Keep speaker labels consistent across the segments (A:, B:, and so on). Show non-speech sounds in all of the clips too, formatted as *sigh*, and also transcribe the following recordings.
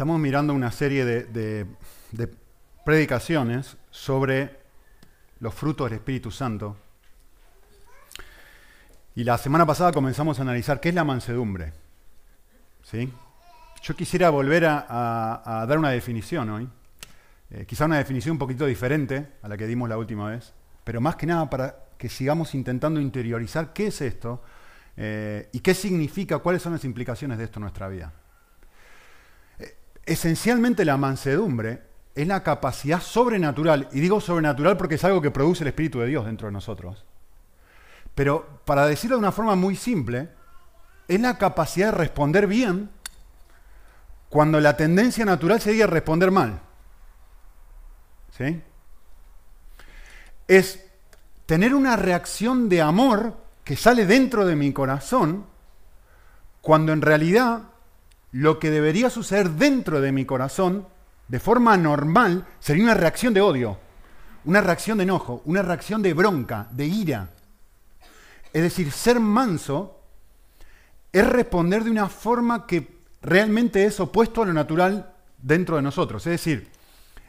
A: Estamos mirando una serie de, de- predicaciones sobre los frutos del Espíritu Santo. Y la semana pasada comenzamos a analizar qué es la mansedumbre. ¿Sí? Yo quisiera volver a dar una definición hoy. Eh, quizá una definición un poquito diferente a la que dimos la última vez, pero más que nada para que sigamos intentando interiorizar qué es esto eh, y qué significa, cuáles son las implicaciones de esto en nuestra vida. Esencialmente la mansedumbre es la capacidad sobrenatural, y digo sobrenatural porque es algo que produce el Espíritu de Dios dentro de nosotros. Pero para decirlo de una forma muy simple, es la capacidad de responder bien cuando la tendencia natural sería responder mal. ¿Sí? Es tener una reacción de amor que sale dentro de mi corazón cuando en realidad lo que debería suceder dentro de mi corazón de forma normal sería una reacción de odio, una reacción de enojo, una reacción de bronca, de ira. Es decir, ser manso es responder de una forma que realmente es opuesto a lo natural dentro de nosotros. Es decir,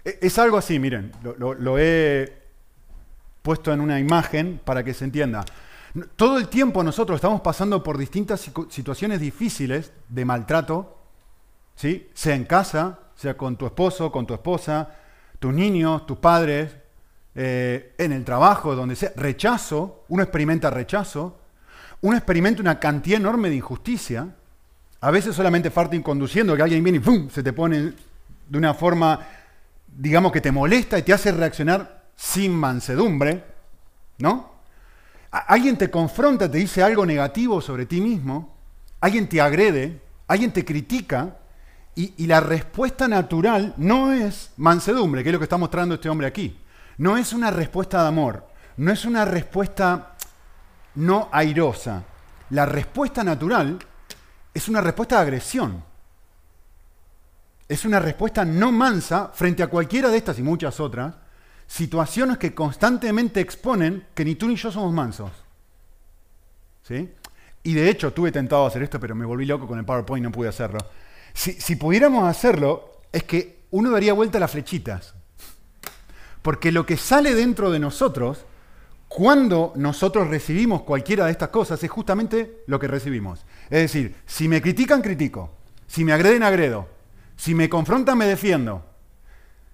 A: e- es algo así, miren, lo, lo- lo he puesto en una imagen para que se entienda. Todo el tiempo nosotros estamos pasando por distintas situaciones difíciles de maltrato, ¿sí? sea en casa, sea con tu esposo, con tu esposa, tus niños, tus padres, eh, en el trabajo, donde sea. Rechazo, uno experimenta rechazo, uno experimenta una cantidad enorme de injusticia. A veces solamente falta conduciendo, que alguien viene y ¡pum! se te pone de una forma, digamos, que te molesta y te hace reaccionar sin mansedumbre, ¿no? Alguien te confronta, te dice algo negativo sobre ti mismo, alguien te agrede, alguien te critica, y, y la respuesta natural no es mansedumbre, que es lo que está mostrando este hombre aquí. No es una respuesta de amor, no es una respuesta no airosa. La respuesta natural es una respuesta de agresión. Es una respuesta no mansa frente a cualquiera de estas y muchas otras situaciones que constantemente exponen que ni tú ni yo somos mansos. ¿Sí? Y de hecho tuve tentado hacer esto, pero me volví loco con el PowerPoint y no pude hacerlo. Si, si pudiéramos hacerlo, es que uno daría vuelta a las flechitas. Porque lo que sale dentro de nosotros, cuando nosotros recibimos cualquiera de estas cosas, es justamente lo que recibimos. Es decir, si me critican, critico. Si me agreden, agredo. Si me confrontan, me defiendo.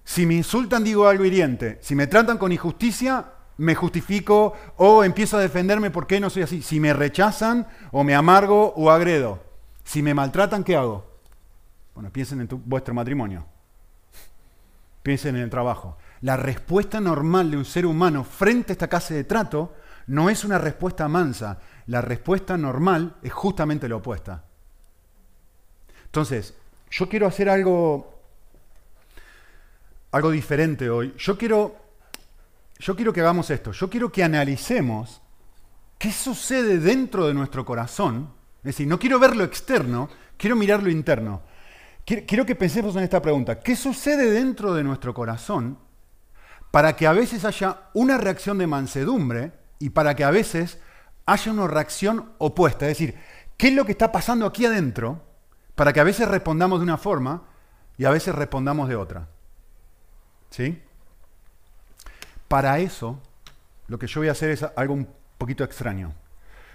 A: Si me insultan, digo algo hiriente. Si me tratan con injusticia, me justifico o empiezo a defenderme por qué no soy así. Si me rechazan, o me amargo o agredo. Si me maltratan, ¿qué hago? Bueno, piensen en tu- vuestro matrimonio. Piensen en el trabajo. La respuesta normal de un ser humano frente a esta clase de trato no es una respuesta mansa. La respuesta normal es justamente la opuesta. Entonces, yo quiero hacer algo, algo diferente hoy. Yo quiero, yo quiero que hagamos esto. Yo quiero que analicemos qué sucede dentro de nuestro corazón. Es decir, no quiero ver lo externo, quiero mirar lo interno. Quiero, que pensemos en esta pregunta. ¿Qué sucede dentro de nuestro corazón para que a veces haya una reacción de mansedumbre y para que a veces haya una reacción opuesta? Es decir, ¿qué es lo que está pasando aquí adentro para que a veces respondamos de una forma y a veces respondamos de otra? ¿Sí? Para eso, lo que yo voy a hacer es algo un poquito extraño.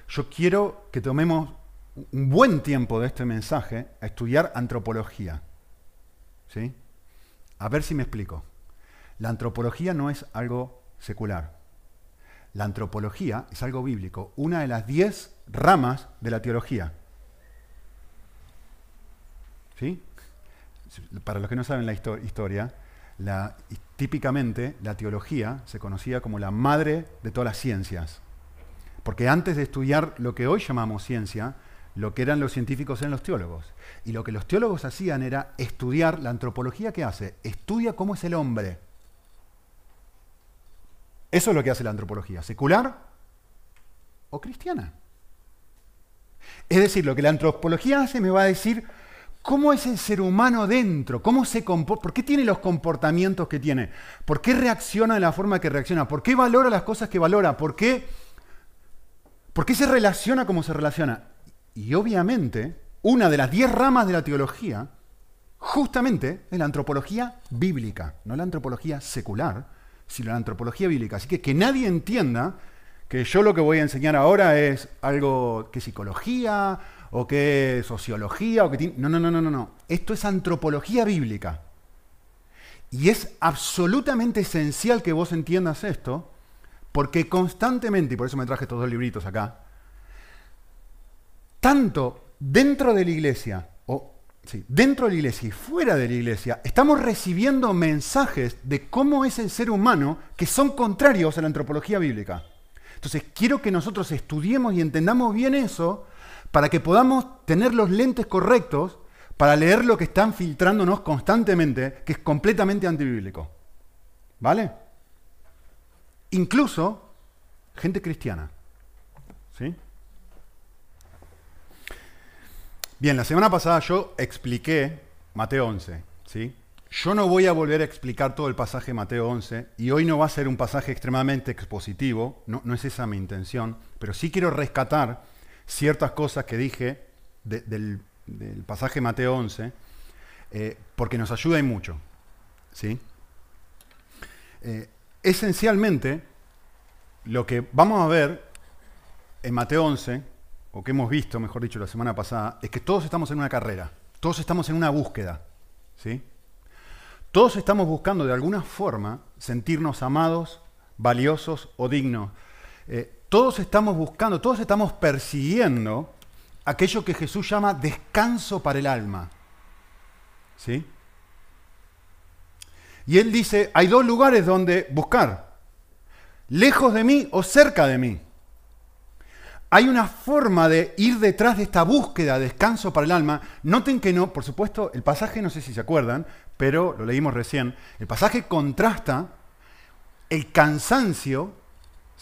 A: Yo quiero que tomemos un buen tiempo de este mensaje a estudiar antropología. ¿Sí? A ver si me explico. La antropología no es algo secular. La antropología es algo bíblico, una de las diez ramas de la teología. ¿Sí? Para los que no saben la histo- historia, la- típicamente la teología se conocía como la madre de todas las ciencias. Porque antes de estudiar lo que hoy llamamos ciencia, lo que eran los científicos eran los teólogos. Y lo que los teólogos hacían era estudiar la antropología que hace, estudia cómo es el hombre. Eso es lo que hace la antropología, secular o cristiana. Es decir, lo que la antropología hace me va a decir cómo es el ser humano dentro, cómo se por qué tiene los comportamientos que tiene, por qué reacciona de la forma que reacciona, por qué valora las cosas que valora, por qué, por qué se relaciona como se relaciona. Y obviamente, una de las diez ramas de la teología justamente es la antropología bíblica, no la antropología secular, sino la antropología bíblica. Así que que nadie entienda que yo lo que voy a enseñar ahora es algo que psicología o que sociología o que no no no no no no. Esto es antropología bíblica. Y es absolutamente esencial que vos entiendas esto, porque constantemente, y por eso me traje estos dos libritos acá, tanto dentro de la iglesia, o sí, dentro de la iglesia y fuera de la iglesia, estamos recibiendo mensajes de cómo es el ser humano que son contrarios a la antropología bíblica. Entonces, quiero que nosotros estudiemos y entendamos bien eso para que podamos tener los lentes correctos para leer lo que están filtrándonos constantemente, que es completamente antibíblico. ¿Vale? Incluso gente cristiana. ¿Sí? Bien, la semana pasada yo expliqué Mateo 11, ¿sí? Yo no voy a volver a explicar todo el pasaje de Mateo 11 y hoy no va a ser un pasaje extremadamente expositivo, no, no es esa mi intención, pero sí quiero rescatar ciertas cosas que dije del pasaje Mateo 11, eh, porque nos ayuda y mucho. ¿sí? Eh, esencialmente, lo que vamos a ver en Mateo 11, o que hemos visto, mejor dicho, la semana pasada, es que todos estamos en una carrera, todos estamos en una búsqueda. ¿sí? Todos estamos buscando de alguna forma sentirnos amados, valiosos o dignos. Eh, todos estamos buscando, todos estamos persiguiendo aquello que Jesús llama descanso para el alma. ¿Sí? Y él dice, hay dos lugares donde buscar, lejos de mí o cerca de mí. Hay una forma de ir detrás de esta búsqueda de descanso para el alma. Noten que no, por supuesto, el pasaje, no sé si se acuerdan, pero lo leímos recién, el pasaje contrasta el cansancio,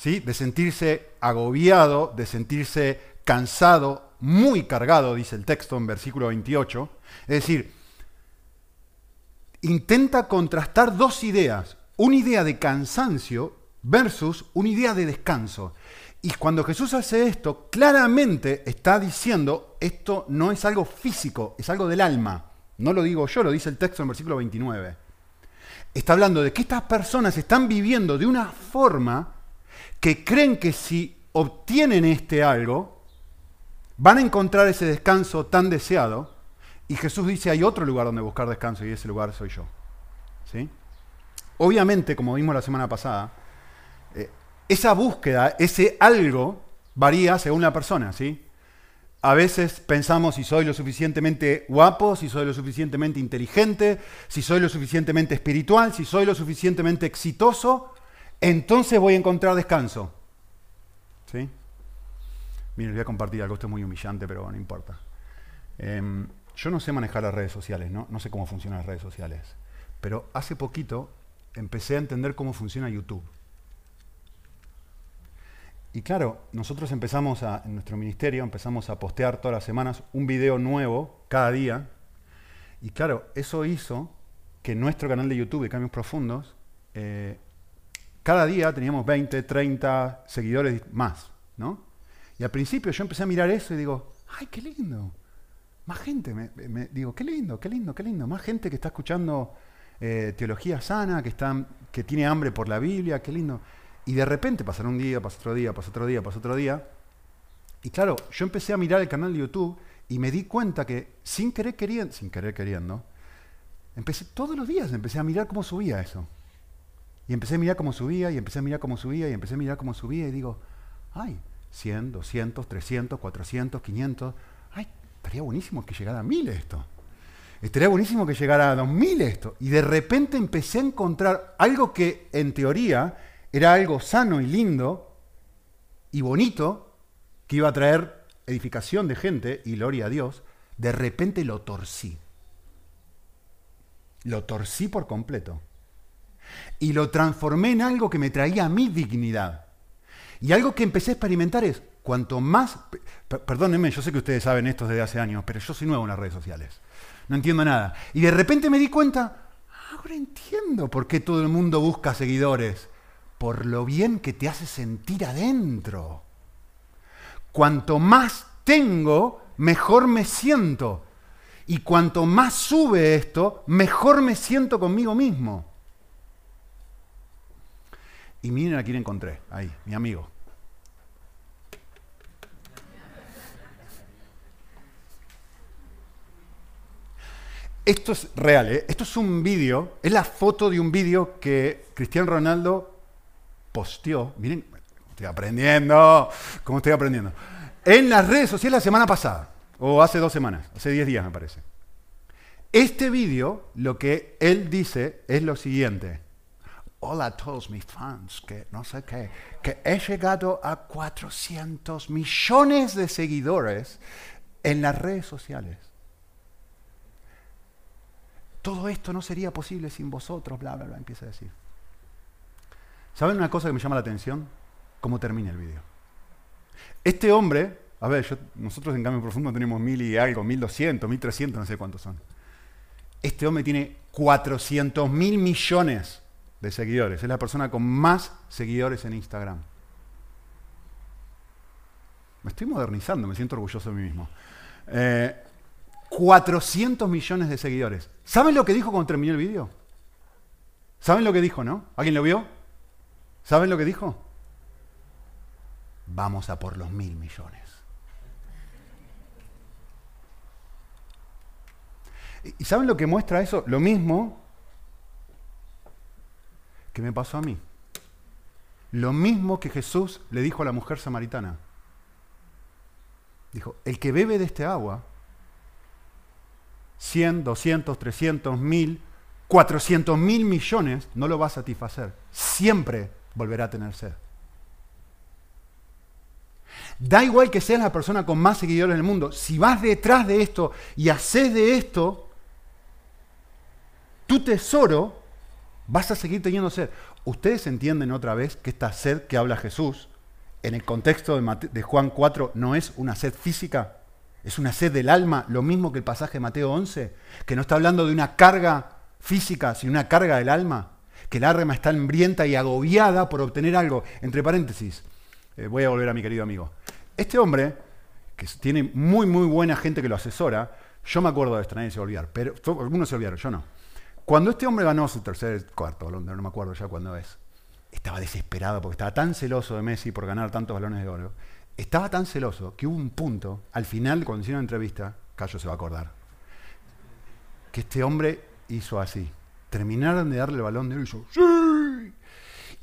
A: de sentirse agobiado, de sentirse cansado, muy cargado, dice el texto en versículo 28. Es decir, intenta contrastar dos ideas, una idea de cansancio versus una idea de descanso. Y cuando Jesús hace esto, claramente está diciendo, esto no es algo físico, es algo del alma. No lo digo yo, lo dice el texto en versículo 29. Está hablando de que estas personas están viviendo de una forma que creen que si obtienen este algo, van a encontrar ese descanso tan deseado. Y Jesús dice, hay otro lugar donde buscar descanso y ese lugar soy yo. ¿Sí? Obviamente, como vimos la semana pasada, eh, esa búsqueda, ese algo, varía según la persona. ¿sí? A veces pensamos si soy lo suficientemente guapo, si soy lo suficientemente inteligente, si soy lo suficientemente espiritual, si soy lo suficientemente exitoso, entonces voy a encontrar descanso. ¿Sí? Miren, voy a compartir algo, esto es muy humillante, pero no importa. Em, yo no sé manejar las redes sociales, ¿no? no sé cómo funcionan las redes sociales, pero hace poquito empecé a entender cómo funciona YouTube. Y claro, nosotros empezamos a, en nuestro ministerio, empezamos a postear todas las semanas un video nuevo cada día. Y claro, eso hizo que nuestro canal de YouTube de Cambios Profundos, eh, cada día teníamos 20, 30 seguidores más, ¿no? Y al principio yo empecé a mirar eso y digo, ay, qué lindo. Más gente, me, digo, qué lindo, qué lindo, qué lindo. Más gente que está escuchando eh, teología sana, que, está, que tiene hambre por la Biblia, qué lindo. Y de repente pasará un día, pasa otro día, pasa otro día, pasa otro día. Y claro, yo empecé a mirar el canal de YouTube y me di cuenta que sin querer queriendo, sin querer queriendo, empecé todos los días, empecé a mirar cómo subía eso. Y empecé a mirar cómo subía, y empecé a mirar cómo subía, y empecé a mirar cómo subía, y digo, ay, 100, 200, 300, 400, 500. Ay, estaría buenísimo que llegara a 1000 esto. Estaría buenísimo que llegara a 2000 esto. Y de repente empecé a encontrar algo que en teoría era algo sano y lindo y bonito, que iba a traer edificación de gente y gloria a Dios. De repente lo torcí. Lo torcí por completo. Y lo transformé en algo que me traía mi dignidad. Y algo que empecé a experimentar es, cuanto más, perdónenme, yo sé que ustedes saben esto desde hace años, pero yo soy nuevo en las redes sociales. No entiendo nada. Y de repente me di cuenta, ahora entiendo por qué todo el mundo busca seguidores. Por lo bien que te hace sentir adentro. Cuanto más tengo, mejor me siento. Y cuanto más sube esto, mejor me siento conmigo mismo. Y miren a quién encontré, ahí, mi amigo. Esto es real, ¿eh? esto es un vídeo, es la foto de un vídeo que Cristiano Ronaldo posteó. Miren, estoy aprendiendo, ¿cómo estoy aprendiendo? En las redes sociales la semana pasada, o hace dos semanas, hace diez días me parece. Este vídeo, lo que él dice es lo siguiente. Hola a todos mis fans, que no sé qué, que he llegado a 400 millones de seguidores en las redes sociales. Todo esto no sería posible sin vosotros, bla, bla, bla, empieza a decir. ¿Saben una cosa que me llama la atención? Cómo termina el vídeo. Este hombre, a ver, nosotros en Cambio Profundo tenemos mil y algo, mil doscientos, mil trescientos, no sé cuántos son. Este hombre tiene 400 mil millones de seguidores. Es la persona con más seguidores en Instagram. Me estoy modernizando, me siento orgulloso de mí mismo. Eh, 400 millones de seguidores. ¿Saben lo que dijo cuando terminó el vídeo? ¿Saben lo que dijo, no? ¿Alguien lo vio? ¿Saben lo que dijo? Vamos a por los mil millones. ¿Y saben lo que muestra eso? Lo mismo que me pasó a mí. Lo mismo que Jesús le dijo a la mujer samaritana. Dijo, el que bebe de este agua 100, 200, 300, 1000, 400 mil millones, no lo va a satisfacer. Siempre volverá a tener sed. Da igual que seas la persona con más seguidores en el mundo, si vas detrás de esto y haces de esto tu tesoro, vas a seguir teniendo sed. Ustedes entienden otra vez que esta sed que habla Jesús en el contexto de, Juan 4 no es una sed física, es una sed del alma, lo mismo que el pasaje de Mateo 11, que no está hablando de una carga física, sino una carga del alma, que el alma está hambrienta y agobiada por obtener algo. Entre paréntesis, eh, voy a volver a mi querido amigo. Este hombre, que tiene muy, muy buena gente que lo asesora, yo me acuerdo de esto, nadie se olvidar, pero algunos se olvidaron, yo no. Cuando este hombre ganó su tercer, cuarto balón, no me acuerdo ya cuándo es, estaba desesperado porque estaba tan celoso de Messi por ganar tantos balones de oro estaba tan celoso que hubo un punto, al final, cuando hicieron una entrevista, Cayo se va a acordar, que este hombre hizo así. Terminaron de darle el balón de oro y hizo ¡Sí!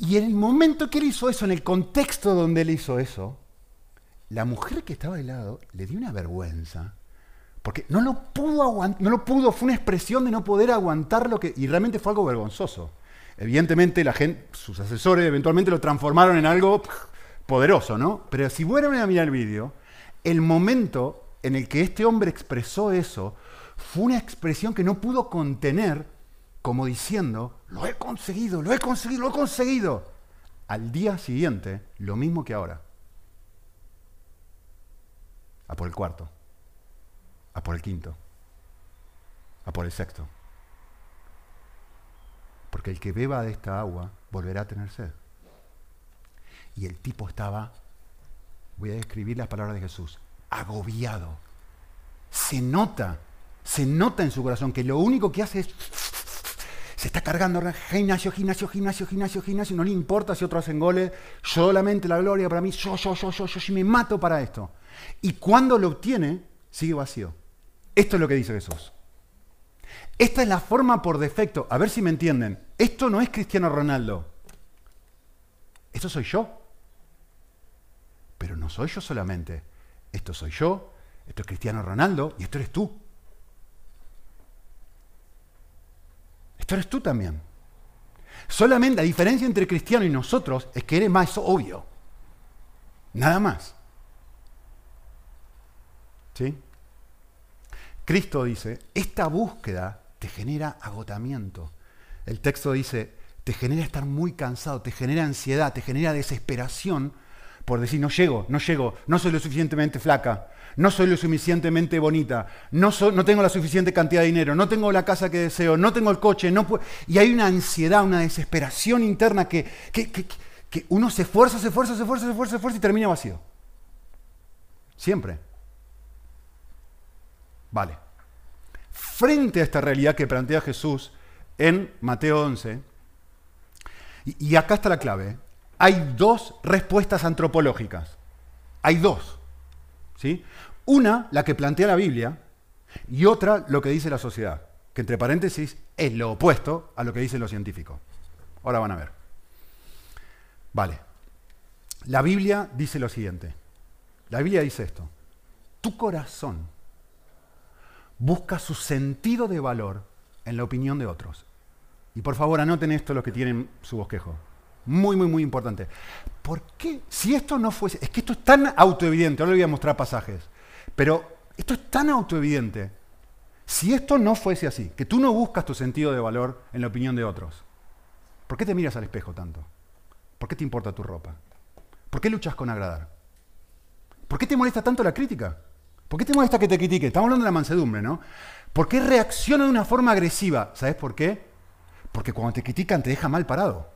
A: Y en el momento que él hizo eso, en el contexto donde él hizo eso, la mujer que estaba al lado le dio una vergüenza. Porque no lo pudo aguantar, no lo pudo, fue una expresión de no poder aguantar lo que. Y realmente fue algo vergonzoso. Evidentemente, la gente, sus asesores eventualmente lo transformaron en algo poderoso, ¿no? Pero si vuelven a mirar el vídeo, el momento en el que este hombre expresó eso fue una expresión que no pudo contener, como diciendo, lo he conseguido, lo he conseguido, lo he conseguido. Al día siguiente, lo mismo que ahora. A por el cuarto, a por el quinto, a por el sexto. Porque el que beba de esta agua volverá a tener sed. Y el tipo estaba, voy a describir las palabras de Jesús, agobiado. Se nota, se nota en su corazón que lo único que hace es se está cargando gimnasio, gimnasio, gimnasio, gimnasio, gimnasio, no le importa si otros hacen goles, solamente la gloria para mí, yo, yo, yo, yo, yo, yo me mato para esto. Y cuando lo obtiene, sigue vacío. Esto es lo que dice Jesús. Esta es la forma por defecto, a ver si me entienden. Esto no es Cristiano Ronaldo. Esto soy yo. Pero no soy yo solamente. Esto soy yo, esto es Cristiano Ronaldo y esto eres tú. Esto eres tú también. Solamente la diferencia entre Cristiano y nosotros es que eres más obvio. Nada más. ¿Sí? Cristo dice, esta búsqueda te genera agotamiento. El texto dice, te genera estar muy cansado, te genera ansiedad, te genera desesperación por decir, no llego, no llego, no soy lo suficientemente flaca, no soy lo suficientemente bonita, no, no tengo la suficiente cantidad de dinero, no tengo la casa que deseo, no tengo el coche, no y hay una ansiedad, una desesperación interna que, que, que uno se esfuerza, se esfuerza, se esfuerza, se esfuerza, se esfuerza y termina vacío. Siempre. Vale. frente a esta realidad que plantea Jesús en Mateo 11. Y, acá está la clave. Hay dos respuestas antropológicas. Hay dos. ¿sí? Una, la que plantea la Biblia, y otra, lo que dice la sociedad, que entre paréntesis es lo opuesto a lo que dice lo científico. Ahora van a ver. Vale. La Biblia dice lo siguiente. La Biblia dice esto. Tu corazón busca su sentido de valor en la opinión de otros. Y por favor, anoten esto los que tienen su bosquejo. Muy, muy, muy importante. ¿Por qué? Si esto no fuese... Es que esto es tan autoevidente. Ahora le voy a mostrar pasajes. Pero esto es tan autoevidente. Si esto no fuese así, que tú no buscas tu sentido de valor en la opinión de otros, ¿por qué te miras al espejo tanto? ¿Por qué te importa tu ropa? ¿Por qué luchas con agradar? ¿Por qué te molesta tanto la crítica? ¿Por qué te molesta que te critique? Estamos hablando de la mansedumbre, ¿no? ¿Por qué reacciona de una forma agresiva? ¿Sabes por qué? Porque cuando te critican te deja mal parado.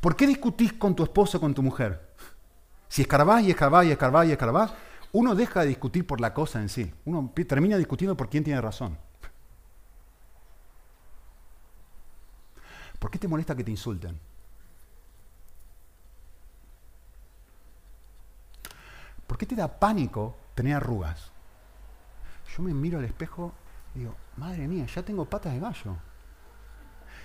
A: ¿Por qué discutís con tu esposo o con tu mujer? Si escarbás y escarbás y escarbás y escarbás, uno deja de discutir por la cosa en sí. Uno termina discutiendo por quién tiene razón. ¿Por qué te molesta que te insulten? ¿Por qué te da pánico tener arrugas? Yo me miro al espejo y digo, madre mía, ya tengo patas de gallo.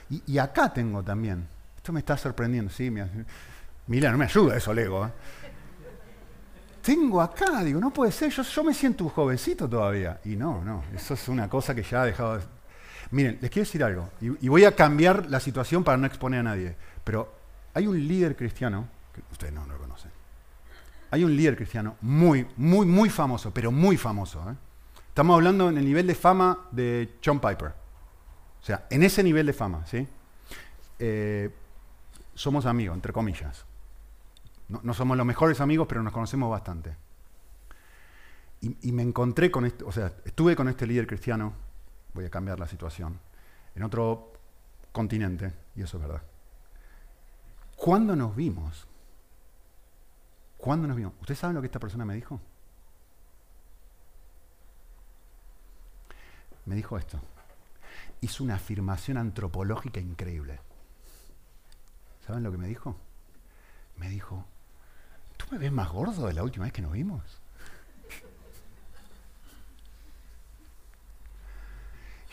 A: Y, acá tengo también. Esto me está sorprendiendo, sí. Mira, no me ayuda eso, Lego. ¿eh? Tengo acá, digo, no puede ser, yo, yo me siento un jovencito todavía. Y no, no, eso es una cosa que ya ha dejado de... Miren, les quiero decir algo, y, voy a cambiar la situación para no exponer a nadie, pero hay un líder cristiano, que ustedes no, lo conocen, hay un líder cristiano muy, muy, muy famoso, pero muy famoso. ¿eh? Estamos hablando en el nivel de fama de John Piper. O sea, en ese nivel de fama, ¿sí? Eh, somos amigos, entre comillas. No, somos los mejores amigos, pero nos conocemos bastante. Y, me encontré con este, o sea, estuve con este líder cristiano, voy a cambiar la situación, en otro continente, y eso es verdad. ¿Cuándo nos vimos? ¿Cuándo nos vimos? ¿Ustedes saben lo que esta persona me dijo? Me dijo esto. Hizo una afirmación antropológica increíble. ¿Saben lo que me dijo? Me dijo, ¿tú me ves más gordo de la última vez que nos vimos?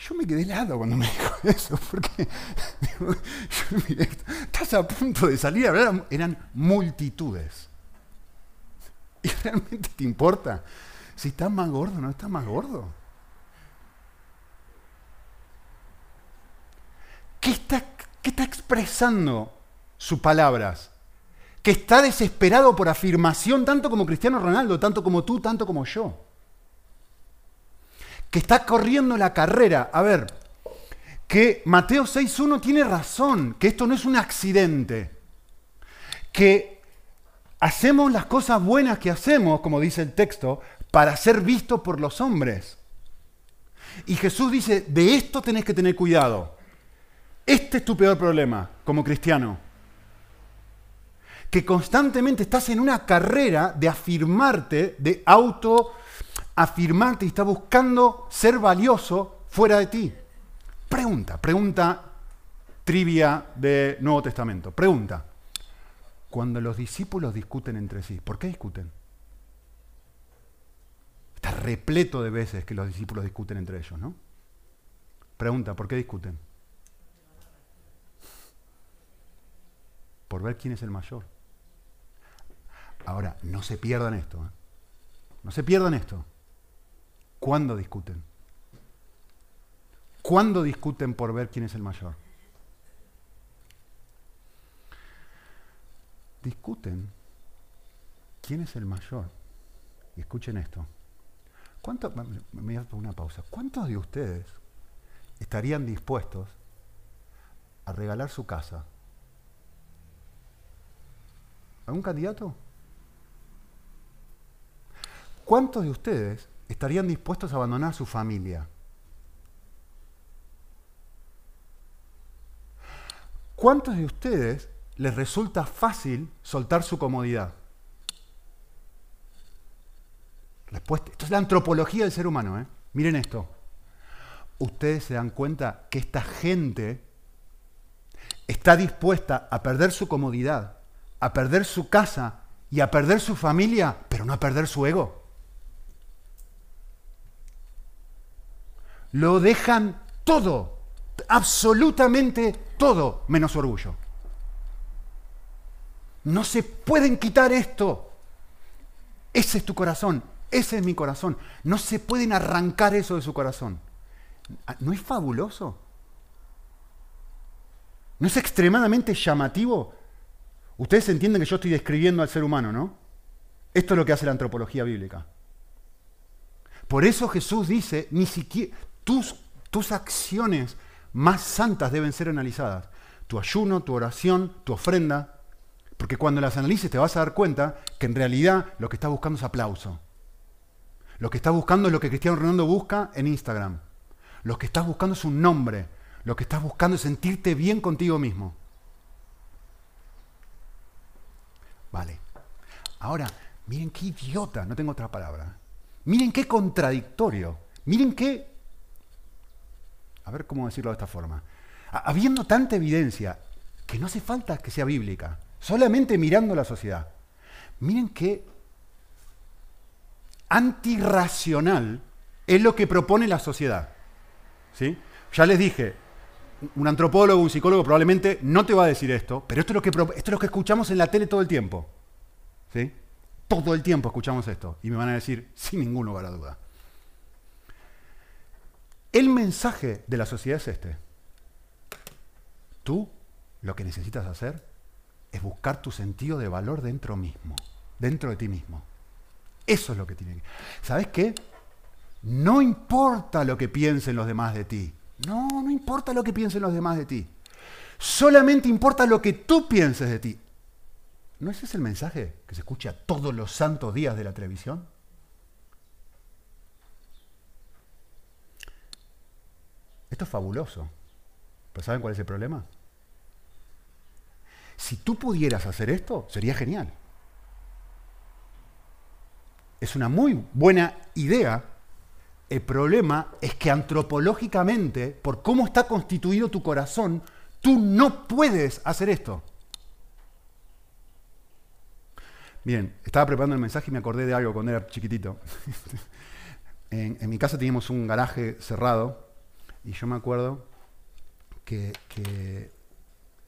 A: Yo me quedé helado cuando me dijo eso, porque estás a punto de salir a hablar, eran multitudes. *laughs* ¿Y realmente te importa si estás más gordo no estás más gordo? ¿Qué está, qué está expresando sus palabras? Que está desesperado por afirmación, tanto como Cristiano Ronaldo, tanto como tú, tanto como yo. Que está corriendo la carrera. A ver, que Mateo 6.1 tiene razón, que esto no es un accidente. Que hacemos las cosas buenas que hacemos, como dice el texto, para ser vistos por los hombres. Y Jesús dice, de esto tenés que tener cuidado. Este es tu peor problema como cristiano que constantemente estás en una carrera de afirmarte, de auto afirmarte y estás buscando ser valioso fuera de ti. Pregunta, pregunta trivia de Nuevo Testamento. Pregunta. Cuando los discípulos discuten entre sí, ¿por qué discuten? Está repleto de veces que los discípulos discuten entre ellos, ¿no? Pregunta, ¿por qué discuten? Por ver quién es el mayor. Ahora, no se pierdan esto. ¿eh? No se pierdan esto. ¿Cuándo discuten? ¿Cuándo discuten por ver quién es el mayor? Discuten quién es el mayor. Y escuchen esto. ¿Cuánto, me una pausa. ¿Cuántos de ustedes estarían dispuestos a regalar su casa? ¿A un candidato? ¿Cuántos de ustedes estarían dispuestos a abandonar su familia? ¿Cuántos de ustedes les resulta fácil soltar su comodidad? Respuesta. Esto es la antropología del ser humano. ¿eh? Miren esto. Ustedes se dan cuenta que esta gente está dispuesta a perder su comodidad, a perder su casa y a perder su familia, pero no a perder su ego. Lo dejan todo, absolutamente todo, menos su orgullo. No se pueden quitar esto. Ese es tu corazón, ese es mi corazón. No se pueden arrancar eso de su corazón. ¿No es fabuloso? ¿No es extremadamente llamativo? Ustedes entienden que yo estoy describiendo al ser humano, ¿no? Esto es lo que hace la antropología bíblica. Por eso Jesús dice, ni siquiera tus, tus acciones más santas deben ser analizadas. Tu ayuno, tu oración, tu ofrenda. Porque cuando las analices te vas a dar cuenta que en realidad lo que estás buscando es aplauso. Lo que estás buscando es lo que Cristiano Ronaldo busca en Instagram. Lo que estás buscando es un nombre. Lo que estás buscando es sentirte bien contigo mismo. Vale. Ahora, miren qué idiota, no tengo otra palabra. Miren qué contradictorio. Miren qué... A ver cómo decirlo de esta forma. Habiendo tanta evidencia que no hace falta que sea bíblica, solamente mirando la sociedad. Miren qué antirracional es lo que propone la sociedad. ¿Sí? Ya les dije, un antropólogo, un psicólogo probablemente no te va a decir esto, pero esto es lo que, esto es lo que escuchamos en la tele todo el tiempo. ¿Sí? Todo el tiempo escuchamos esto y me van a decir sin ningún lugar a duda. El mensaje de la sociedad es este. Tú lo que necesitas hacer es buscar tu sentido de valor dentro mismo, dentro de ti mismo. Eso es lo que tiene que... ¿Sabes qué? No importa lo que piensen los demás de ti. No, no importa lo que piensen los demás de ti. Solamente importa lo que tú pienses de ti. ¿No ese es el mensaje que se escucha todos los santos días de la televisión? Esto es fabuloso. ¿Pero saben cuál es el problema? Si tú pudieras hacer esto, sería genial. Es una muy buena idea el problema es que antropológicamente, por cómo está constituido tu corazón, tú no puedes hacer esto. Bien, estaba preparando el mensaje y me acordé de algo cuando era chiquitito. *laughs* en, mi casa teníamos un garaje cerrado y yo me acuerdo que,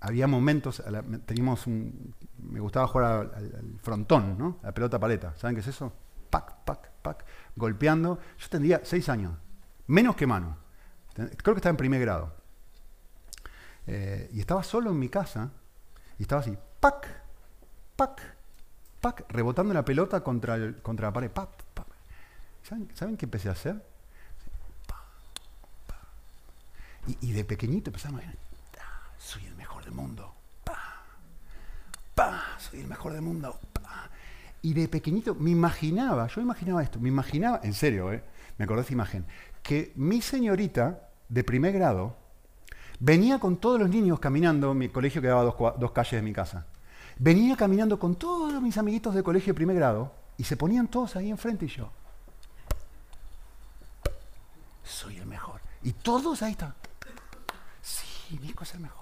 A: había momentos, teníamos me gustaba jugar al, frontón, ¿no? La pelota paleta. ¿Saben qué es eso? Pac, pac, pac golpeando. Yo tendría seis años, menos que mano. Creo que estaba en primer grado. Eh, y estaba solo en mi casa y estaba así, pac, pac, pac, rebotando la pelota contra, contra la pared. ¿Saben, qué empecé a hacer? Y, de pequeñito empezamos a mejor mundo. Pa, soy el mejor del mundo. Y de pequeñito me imaginaba, yo imaginaba esto, me imaginaba, en serio, ¿eh? me acordé de esa imagen, que mi señorita de primer grado venía con todos los niños caminando, mi colegio quedaba dos, dos calles de mi casa, venía caminando con todos mis amiguitos de colegio de primer grado y se ponían todos ahí enfrente y yo, soy el mejor. Y todos ahí están, sí, Nico es el mejor.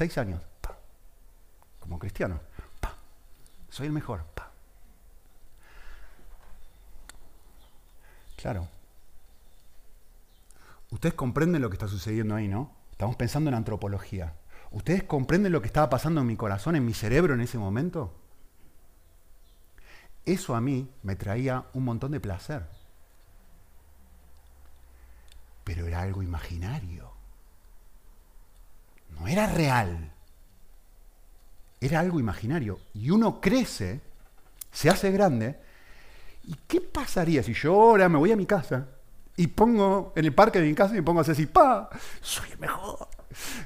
A: Seis años, como cristiano soy el mejor. Claro. Ustedes comprenden lo que está sucediendo ahí, ¿no? Estamos pensando en antropología. ¿Ustedes comprenden lo que estaba pasando en mi corazón, en mi cerebro en ese momento? Eso a mí me traía un montón de placer. Pero era algo imaginario. No era real era algo imaginario. Y uno crece, se hace grande. ¿Y qué pasaría si yo ahora me voy a mi casa y pongo en el parque de mi casa y me pongo a decir, pa, soy el mejor,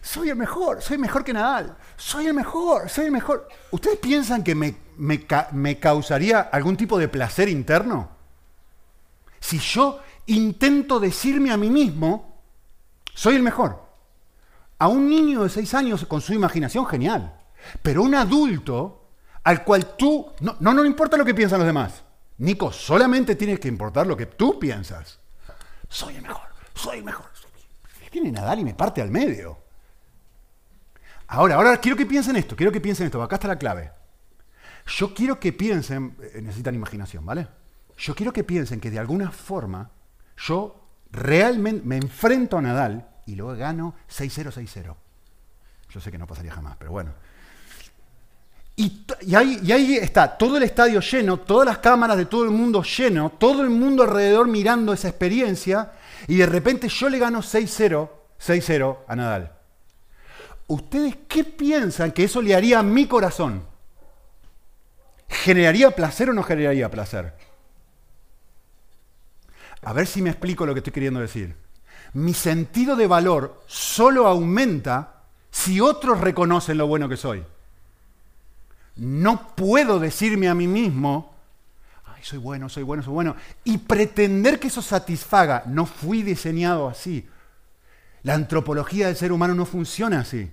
A: soy el mejor, soy mejor que Nadal, soy el mejor, soy el mejor. ¿Ustedes piensan que me, me causaría algún tipo de placer interno? Si yo intento decirme a mí mismo, soy el mejor. A un niño de seis años con su imaginación genial. Pero un adulto, al cual tú, no, no, no importa lo que piensan los demás. Nico, solamente tienes que importar lo que tú piensas. Soy el mejor, soy el mejor. Viene Nadal y me parte al medio. Ahora, ahora quiero que piensen esto, quiero que piensen esto, acá está la clave. Yo quiero que piensen, eh, necesitan imaginación, ¿vale? Yo quiero que piensen que de alguna forma yo realmente me enfrento a Nadal y luego gano 6-0, 6-0. Yo sé que no pasaría jamás, pero bueno. Y, ahí, está todo el estadio lleno, todas las cámaras de todo el mundo lleno, todo el mundo alrededor mirando esa experiencia, y de repente yo le gano 6-0, 6-0 a Nadal. ¿Ustedes qué piensan que eso le haría a mi corazón? ¿Generaría placer o no generaría placer? A ver si me explico lo que estoy queriendo decir. Mi sentido de valor solo aumenta si otros reconocen lo bueno que soy. No puedo decirme a mí mismo, ay, soy bueno, soy bueno, soy bueno, y pretender que eso satisfaga. No fui diseñado así. La antropología del ser humano no funciona así.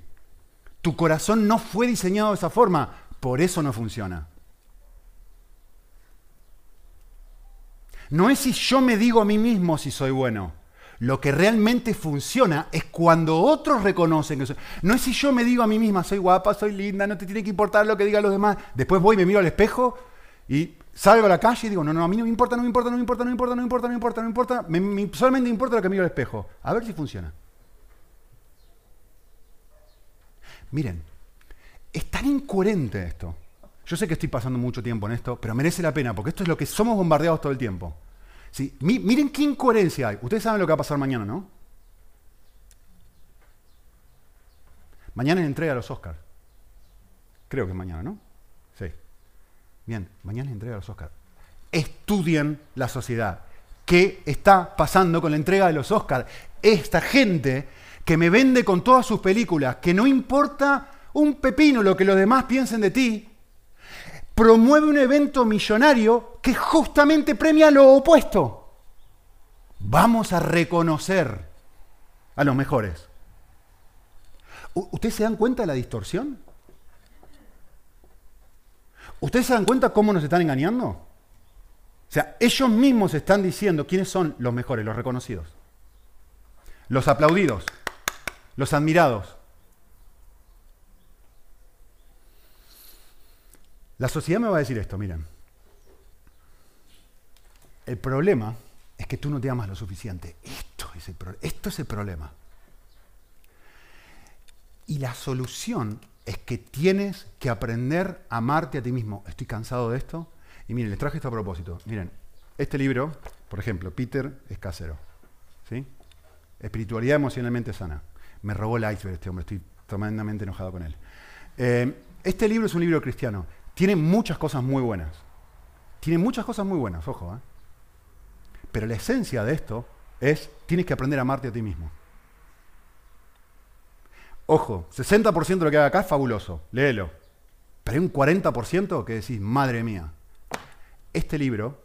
A: Tu corazón no fue diseñado de esa forma, por eso no funciona. No es si yo me digo a mí mismo si soy bueno. Lo que realmente funciona es cuando otros reconocen que soy. No es si yo me digo a mí misma, soy guapa, soy linda, no te tiene que importar lo que digan los demás. Después voy, me miro al espejo y salgo a la calle y digo, no, no, a mí no me importa, no me importa, no me importa, no me importa, no me importa, no me importa, no me importa. Me, solamente me importa lo que miro al espejo. A ver si funciona. Miren, es tan incoherente esto. Yo sé que estoy pasando mucho tiempo en esto, pero merece la pena, porque esto es lo que somos bombardeados todo el tiempo. ¿Sí? Miren qué incoherencia hay. Ustedes saben lo que va a pasar mañana, ¿no? Mañana es entrega a los Oscars. Creo que es mañana, ¿no? Sí. Bien, mañana es entrega a los Oscars. Estudien la sociedad. ¿Qué está pasando con la entrega de los Oscars? Esta gente que me vende con todas sus películas, que no importa un pepino lo que los demás piensen de ti, promueve un evento millonario que justamente premia lo opuesto. Vamos a reconocer a los mejores. ¿Ustedes se dan cuenta de la distorsión? ¿Ustedes se dan cuenta cómo nos están engañando? O sea, ellos mismos están diciendo quiénes son los mejores, los reconocidos, los aplaudidos, los admirados. La sociedad me va a decir esto, miren. El problema es que tú no te amas lo suficiente. Esto es el, esto es el problema. Y la solución es que tienes que aprender a amarte a ti mismo. Estoy cansado de esto. Y miren, les traje esto a propósito. Miren, este libro, por ejemplo, Peter es casero. ¿sí? Espiritualidad emocionalmente sana. Me robó el iceberg este hombre, estoy tremendamente enojado con él. Eh, este libro es un libro cristiano. Tiene muchas cosas muy buenas. Tiene muchas cosas muy buenas, ojo. ¿eh? Pero la esencia de esto es, tienes que aprender a amarte a ti mismo. Ojo, 60% de lo que haga acá es fabuloso, léelo. Pero hay un 40% que decís, madre mía. Este libro,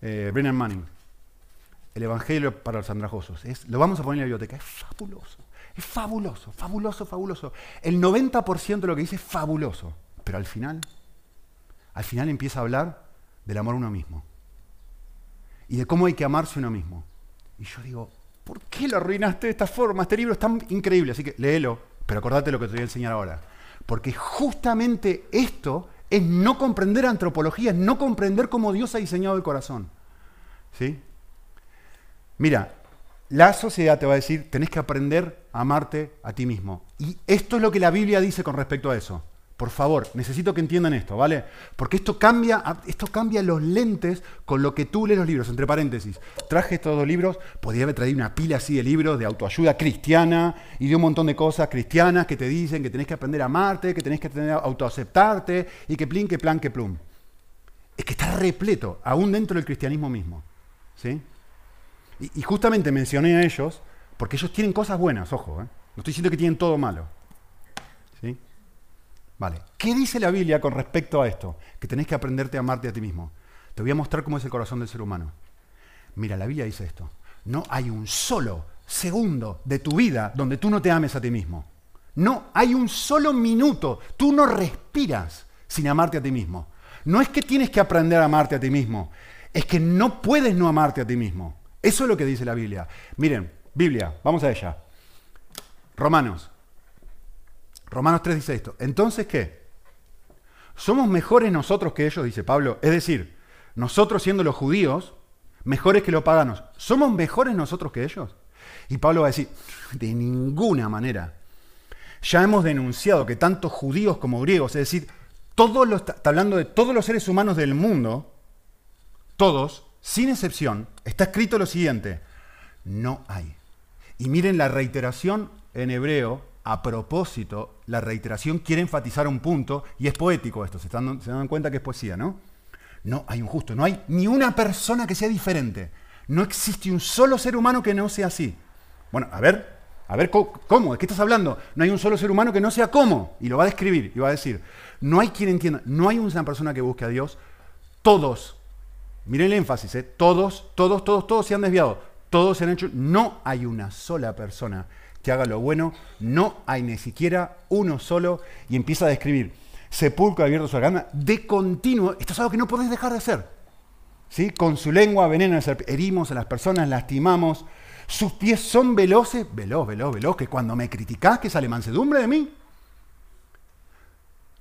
A: eh, Brennan Manning, El Evangelio para los Andrajosos, es, lo vamos a poner en la biblioteca, es fabuloso. Es fabuloso, fabuloso, fabuloso. El 90% de lo que dice es fabuloso. Pero al final, al final empieza a hablar del amor a uno mismo y de cómo hay que amarse uno mismo. Y yo digo, ¿por qué lo arruinaste de esta forma? Este libro es tan increíble, así que léelo, pero acordate lo que te voy a enseñar ahora. Porque justamente esto es no comprender antropología, es no comprender cómo Dios ha diseñado el corazón. ¿Sí? Mira, la sociedad te va a decir, tenés que aprender a amarte a ti mismo. Y esto es lo que la Biblia dice con respecto a eso. Por favor, necesito que entiendan esto, ¿vale? Porque esto cambia, esto cambia los lentes con lo que tú lees los libros. Entre paréntesis, traje estos dos libros, podría haber traído una pila así de libros de autoayuda cristiana y de un montón de cosas cristianas que te dicen que tenés que aprender a amarte, que tenés que aprender a autoaceptarte y que plin, que plan, que plum. Es que está repleto, aún dentro del cristianismo mismo. ¿sí? Y, justamente mencioné a ellos porque ellos tienen cosas buenas, ojo, ¿eh? no estoy diciendo que tienen todo malo. ¿Qué dice la Biblia con respecto a esto? Que tenés que aprenderte a amarte a ti mismo. Te voy a mostrar cómo es el corazón del ser humano. Mira, la Biblia dice esto. No hay un solo segundo de tu vida donde tú no te ames a ti mismo. No hay un solo minuto. Tú no respiras sin amarte a ti mismo. No es que tienes que aprender a amarte a ti mismo, es que no puedes no amarte a ti mismo. Eso es lo que dice la Biblia. Miren, Biblia, vamos a ella. Romanos. Romanos 3 dice esto. Entonces, ¿qué? ¿Somos mejores nosotros que ellos? Dice Pablo. Es decir, nosotros siendo los judíos, mejores que los paganos, ¿somos mejores nosotros que ellos? Y Pablo va a decir, de ninguna manera. Ya hemos denunciado que tanto judíos como griegos, es decir, todos está hablando de todos los seres humanos del mundo, todos, sin excepción, está escrito lo siguiente, no hay. Y miren la reiteración en hebreo, a propósito, la reiteración quiere enfatizar un punto, y es poético esto, se, están, se dan cuenta que es poesía, ¿no? No hay un justo, no hay ni una persona que sea diferente. No existe un solo ser humano que no sea así. Bueno, a ver, a ver, ¿cómo? ¿De qué estás hablando? No hay un solo ser humano que no sea cómo. Y lo va a describir y va a decir, no hay quien entienda, no hay una persona que busque a Dios. Todos, miren el énfasis, ¿eh? todos, todos, todos, todos se han desviado. Todos se han hecho, no hay una sola persona que haga lo bueno, no hay ni siquiera uno solo. Y empieza a describir, sepulcro abierto su garganta, de continuo, esto es algo que no podés dejar de hacer. ¿Sí? Con su lengua veneno herimos a las personas, lastimamos, sus pies son veloces, veloz, veloz, veloz, que cuando me criticás que sale mansedumbre de mí.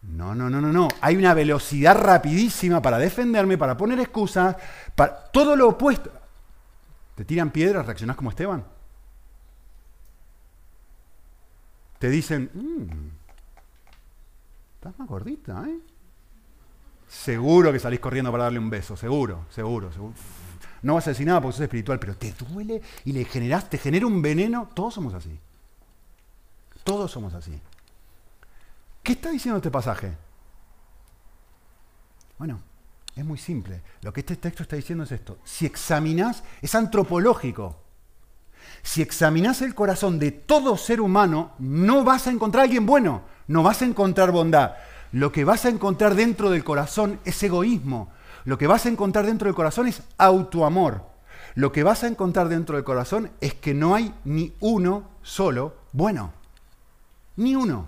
A: No, no, no, no, no. Hay una velocidad rapidísima para defenderme, para poner excusas, para todo lo opuesto. ¿Te tiran piedras, reaccionás como Esteban? Te dicen, mmm, estás más gordita, ¿eh? Seguro que salís corriendo para darle un beso, seguro, seguro, seguro no vas a decir nada porque sos espiritual, pero te duele y le generas, te genera un veneno. Todos somos así. Todos somos así. ¿Qué está diciendo este pasaje? Bueno, es muy simple. Lo que este texto está diciendo es esto. Si examinas, es antropológico. Si examinas el corazón de todo ser humano, no vas a encontrar a alguien bueno, no vas a encontrar bondad. Lo que vas a encontrar dentro del corazón es egoísmo, lo que vas a encontrar dentro del corazón es autoamor. Lo que vas a encontrar dentro del corazón es que no hay ni uno solo bueno. Ni uno.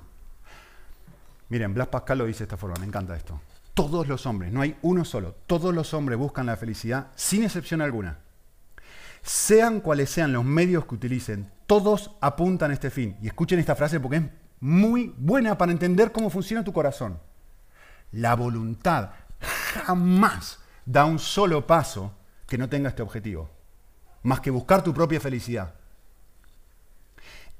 A: Miren, Blas Pascal lo dice de esta forma, me encanta esto. Todos los hombres, no hay uno solo, todos los hombres buscan la felicidad sin excepción alguna. Sean cuales sean los medios que utilicen, todos apuntan a este fin. Y escuchen esta frase porque es muy buena para entender cómo funciona tu corazón. La voluntad jamás da un solo paso que no tenga este objetivo, más que buscar tu propia felicidad.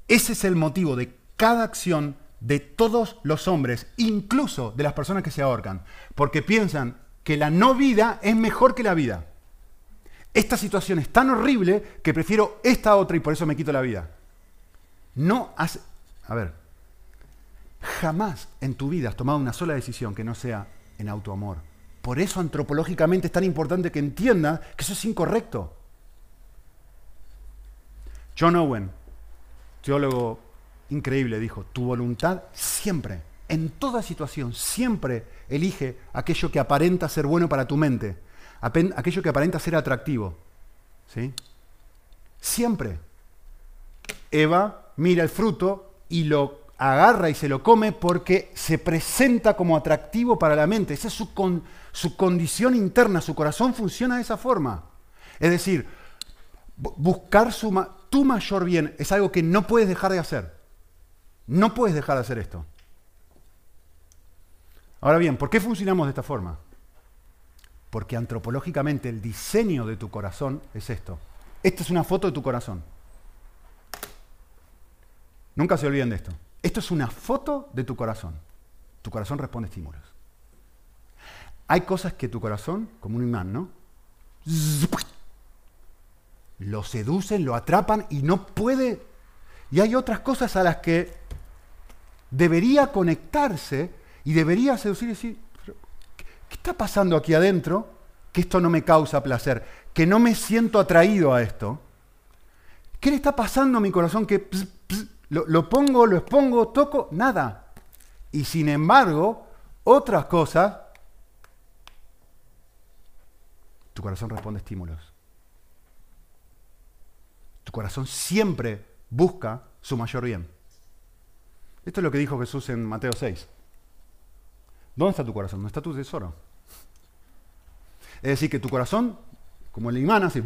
A: Ese es el motivo de cada acción de todos los hombres, incluso de las personas que se ahorcan, porque piensan que la no vida es mejor que la vida. Esta situación es tan horrible que prefiero esta otra y por eso me quito la vida. No has... A ver, jamás en tu vida has tomado una sola decisión que no sea en autoamor. Por eso antropológicamente es tan importante que entienda que eso es incorrecto. John Owen, teólogo increíble, dijo, tu voluntad siempre, en toda situación, siempre elige aquello que aparenta ser bueno para tu mente, aquello que aparenta ser atractivo. ¿Sí? Siempre. Eva mira el fruto y lo agarra y se lo come porque se presenta como atractivo para la mente. Esa es su, condición interna, su corazón funciona de esa forma. Es decir, buscar tu mayor bien es algo que no puedes dejar de hacer. No puedes dejar de hacer esto. Ahora bien, ¿por qué funcionamos de esta forma? Porque antropológicamente el diseño de tu corazón es esto. Esta es una foto de tu corazón. Nunca se olviden de esto. Esto es una foto de tu corazón. Tu corazón responde estímulos. Hay cosas que tu corazón, como un imán, ¿no? Lo seducen, lo atrapan y no puede. Y hay otras cosas a las que debería conectarse y debería seducir y decir, ¿qué está pasando aquí adentro? Que esto no me causa placer, que no me siento atraído a esto. ¿Qué le está pasando a mi corazón que lo, pongo, lo expongo, toco, nada. Y sin embargo, otras cosas, tu corazón responde a estímulos. Tu corazón siempre busca su mayor bien. Esto es lo que dijo Jesús en Mateo 6. ¿Dónde está tu corazón? ¿Dónde está tu tesoro? Es decir, que tu corazón, como el imán, hace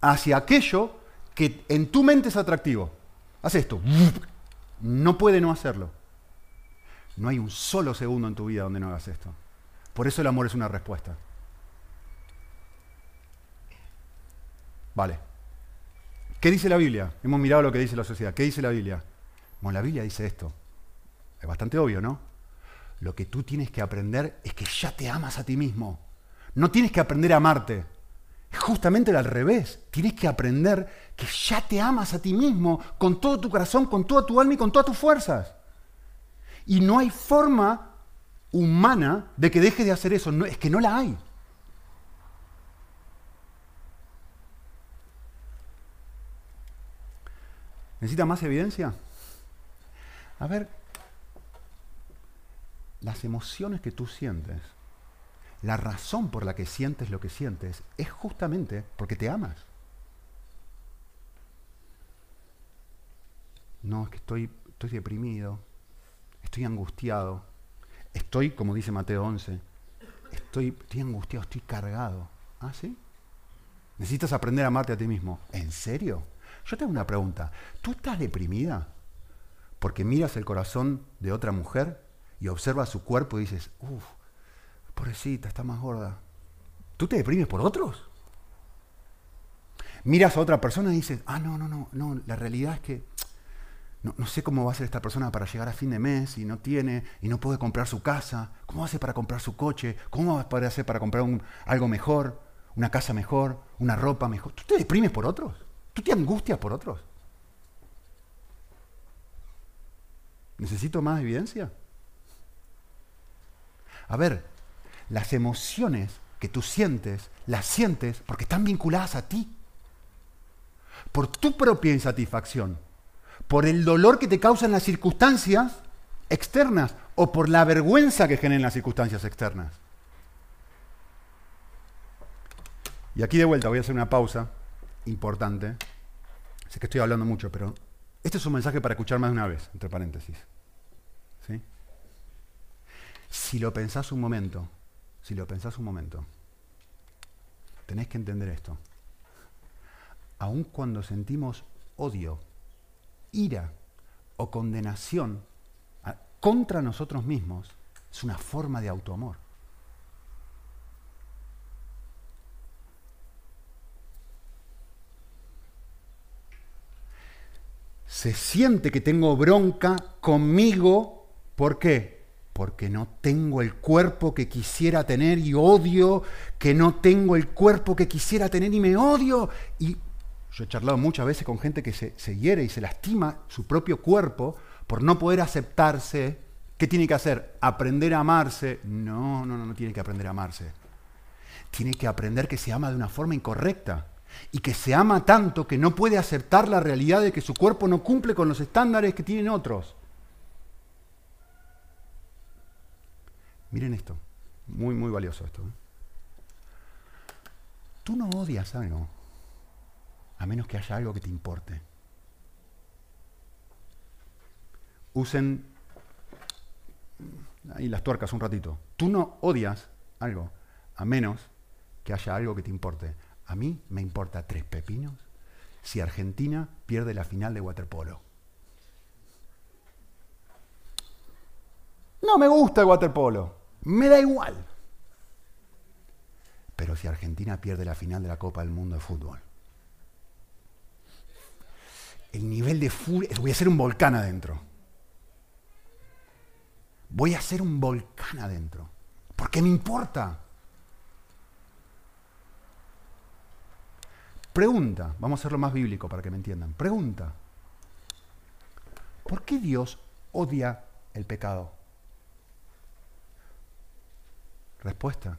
A: hacia aquello que en tu mente es atractivo. Haz esto. No puede no hacerlo. No hay un solo segundo en tu vida donde no hagas esto. Por eso el amor es una respuesta. Vale. ¿Qué dice la Biblia? Hemos mirado lo que dice la sociedad. ¿Qué dice la Biblia? Bueno, la Biblia dice esto. Es bastante obvio, ¿no? Lo que tú tienes que aprender es que ya te amas a ti mismo. No tienes que aprender a amarte. Es justamente al revés. Tienes que aprender que ya te amas a ti mismo con todo tu corazón, con toda tu alma y con todas tus fuerzas. Y no hay forma humana de que deje de hacer eso. No, es que no la hay. ¿Necesita más evidencia? A ver, las emociones que tú sientes, la razón por la que sientes lo que sientes, es justamente porque te amas. No, es que estoy, estoy deprimido, estoy angustiado, estoy, como dice Mateo 11, estoy, estoy angustiado, estoy cargado. ¿Ah, sí? Necesitas aprender a amarte a ti mismo. ¿En serio? Yo tengo una pregunta. ¿Tú estás deprimida porque miras el corazón de otra mujer y observas su cuerpo y dices, uff, pobrecita, está más gorda? ¿Tú te deprimes por otros? Miras a otra persona y dices, ah, no, no, no, no, la realidad es que no, sé cómo va a ser esta persona para llegar a fin de mes y no tiene y no puede comprar su casa. ¿Cómo va a para comprar su coche? ¿Cómo va a hacer para comprar algo mejor? ¿Una casa mejor? ¿Una ropa mejor? ¿Tú te deprimes por otros? ¿Tú te angustias por otros? ¿Necesito más evidencia? A ver, las emociones que tú sientes, las sientes porque están vinculadas a ti. Por tu propia insatisfacción, por el dolor que te causan las circunstancias externas o por la vergüenza que generan las circunstancias externas. Y aquí de vuelta voy a hacer una pausa importante. Sé que estoy hablando mucho, pero este es un mensaje para escuchar más de una vez, entre paréntesis. ¿Sí? Si lo pensás un momento, si lo pensás un momento, tenés que entender esto. Aun cuando sentimos odio, ira o condenación contra nosotros mismos, es una forma de autoamor. se siente que tengo bronca conmigo. ¿Por qué? Porque no tengo el cuerpo que quisiera tener y odio, que no tengo el cuerpo que quisiera tener y me odio. Y yo he charlado muchas veces con gente que se, hiere y se lastima su propio cuerpo por no poder aceptarse. ¿Qué tiene que hacer? ¿Aprender a amarse? No, no, no, no tiene que aprender a amarse. Tiene que aprender que se ama de una forma incorrecta y que se ama tanto que no puede aceptar la realidad de que su cuerpo no cumple con los estándares que tienen otros. Miren esto, muy, muy valioso esto. ¿eh? Tú no odias algo, a menos que haya algo que te importe. Usen ahí las tuercas un ratito. Tú no odias algo, a menos que haya algo que te importe. A mí me importa tres pepinos si Argentina pierde la final de waterpolo. No me gusta el waterpolo, me da igual. Pero si Argentina pierde la final de la Copa del Mundo de fútbol, el nivel de furia, voy a hacer un volcán adentro. Voy a hacer un volcán adentro, porque me importa. Pregunta, vamos a hacerlo más bíblico para que me entiendan. Pregunta, ¿por qué Dios odia el pecado? Respuesta,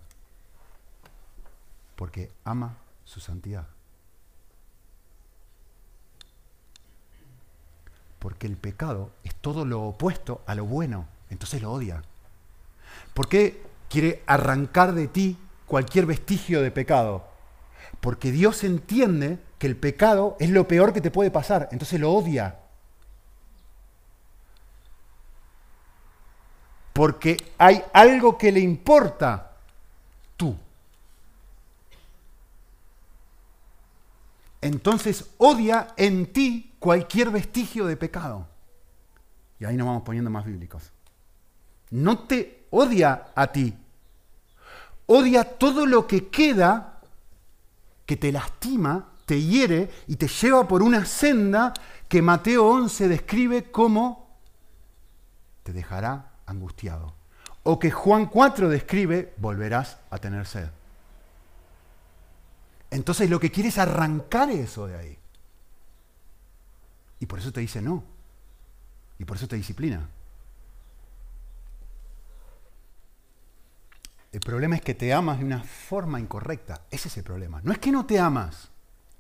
A: porque ama su santidad. Porque el pecado es todo lo opuesto a lo bueno, entonces lo odia. ¿Por qué quiere arrancar de ti cualquier vestigio de pecado? Porque Dios entiende que el pecado es lo peor que te puede pasar, entonces lo odia. Porque hay algo que le importa, tú. Entonces odia en ti cualquier vestigio de pecado. Y ahí nos vamos poniendo más bíblicos. No te odia a ti. Odia todo lo que queda que te lastima, te hiere y te lleva por una senda que Mateo 11 describe como te dejará angustiado. O que Juan 4 describe, volverás a tener sed. Entonces lo que quiere es arrancar eso de ahí. Y por eso te dice no. Y por eso te disciplina. El problema es que te amas de una forma incorrecta. Ese es el problema. No es que no te amas,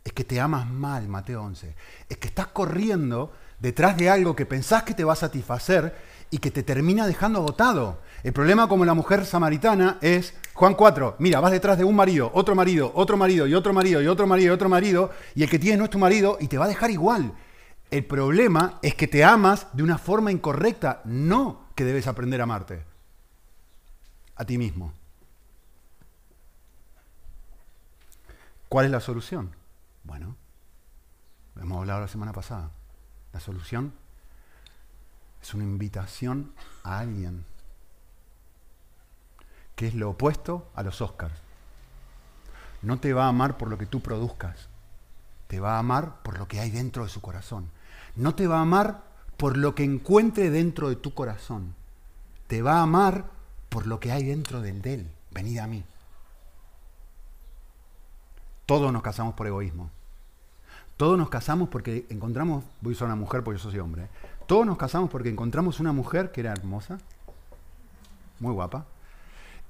A: es que te amas mal, Mateo 11. Es que estás corriendo detrás de algo que pensás que te va a satisfacer y que te termina dejando agotado. El problema como la mujer samaritana es, Juan 4, mira, vas detrás de un marido, otro marido, otro marido y otro marido y otro marido y otro marido, y el que tienes no es tu marido y te va a dejar igual. El problema es que te amas de una forma incorrecta, no que debes aprender a amarte a ti mismo. ¿Cuál es la solución? Bueno, hemos hablado la semana pasada. La solución es una invitación a alguien, que es lo opuesto a los Oscars. No te va a amar por lo que tú produzcas, te va a amar por lo que hay dentro de su corazón. No te va a amar por lo que encuentre dentro de tu corazón, te va a amar por lo que hay dentro del de él. Venid a mí. Todos nos casamos por egoísmo. Todos nos casamos porque encontramos, voy a usar una mujer porque yo soy hombre, todos nos casamos porque encontramos una mujer que era hermosa, muy guapa,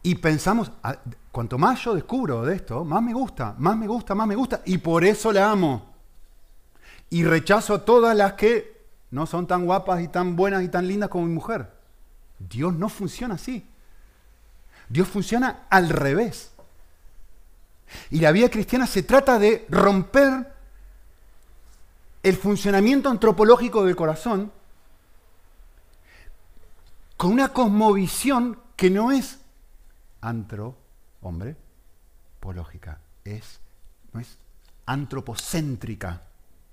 A: y pensamos, ah, cuanto más yo descubro de esto, más me gusta, más me gusta, más me gusta, y por eso la amo. Y rechazo a todas las que no son tan guapas y tan buenas y tan lindas como mi mujer. Dios no funciona así. Dios funciona al revés. Y la vida cristiana se trata de romper el funcionamiento antropológico del corazón con una cosmovisión que no es antro, hombre, pológica, es, no es antropocéntrica,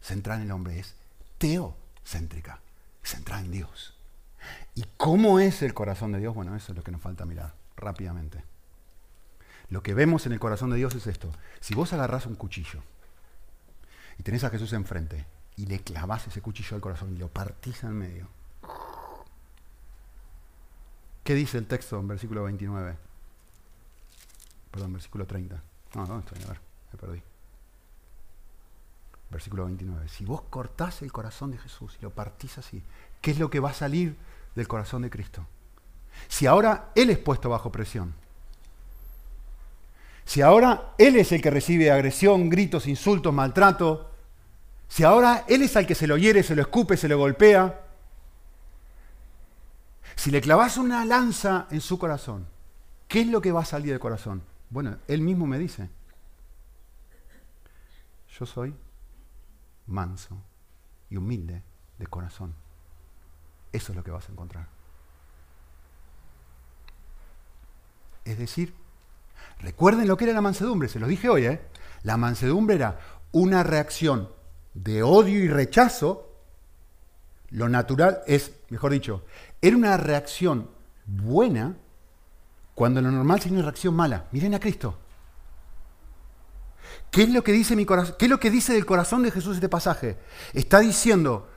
A: centrada en el hombre, es teocéntrica, centrada en Dios. ¿Y cómo es el corazón de Dios? Bueno, eso es lo que nos falta mirar rápidamente. Lo que vemos en el corazón de Dios es esto. Si vos agarrás un cuchillo y tenés a Jesús enfrente y le clavás ese cuchillo al corazón y lo partís en medio. ¿Qué dice el texto en versículo 29? Perdón, versículo 30. No, ¿dónde estoy? A ver, me perdí. Versículo 29. Si vos cortás el corazón de Jesús y lo partís así, ¿qué es lo que va a salir del corazón de Cristo? Si ahora Él es puesto bajo presión, si ahora Él es el que recibe agresión, gritos, insultos, maltrato, si ahora Él es el que se lo hiere, se lo escupe, se lo golpea, si le clavas una lanza en su corazón, ¿qué es lo que va a salir del corazón? Bueno, Él mismo me dice, yo soy manso y humilde de corazón. Eso es lo que vas a encontrar. Es decir, Recuerden lo que era la mansedumbre, se los dije hoy, ¿eh? La mansedumbre era una reacción de odio y rechazo. Lo natural es, mejor dicho, era una reacción buena cuando lo normal sería una reacción mala. Miren a Cristo. ¿Qué es lo que dice corazón? ¿Qué es lo que dice del corazón de Jesús este pasaje? Está diciendo,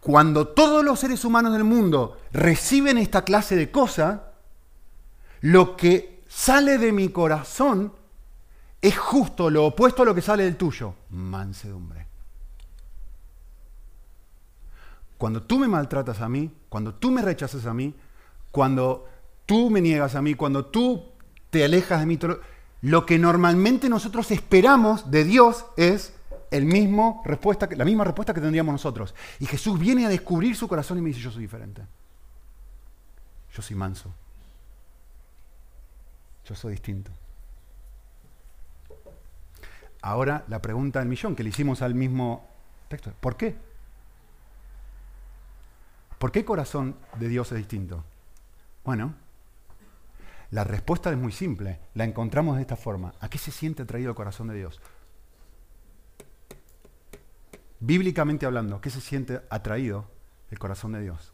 A: cuando todos los seres humanos del mundo reciben esta clase de cosas, lo que sale de mi corazón es justo lo opuesto a lo que sale del tuyo, mansedumbre. Cuando tú me maltratas a mí, cuando tú me rechazas a mí, cuando tú me niegas a mí, cuando tú te alejas de mí, lo que normalmente nosotros esperamos de Dios es el mismo respuesta, la misma respuesta que tendríamos nosotros. Y Jesús viene a descubrir su corazón y me dice, yo soy diferente. Yo soy manso. Yo soy distinto. Ahora la pregunta del millón que le hicimos al mismo texto. ¿Por qué? ¿Por qué corazón de Dios es distinto? Bueno, la respuesta es muy simple. La encontramos de esta forma. ¿A qué se siente atraído el corazón de Dios? Bíblicamente hablando, ¿a qué se siente atraído el corazón de Dios?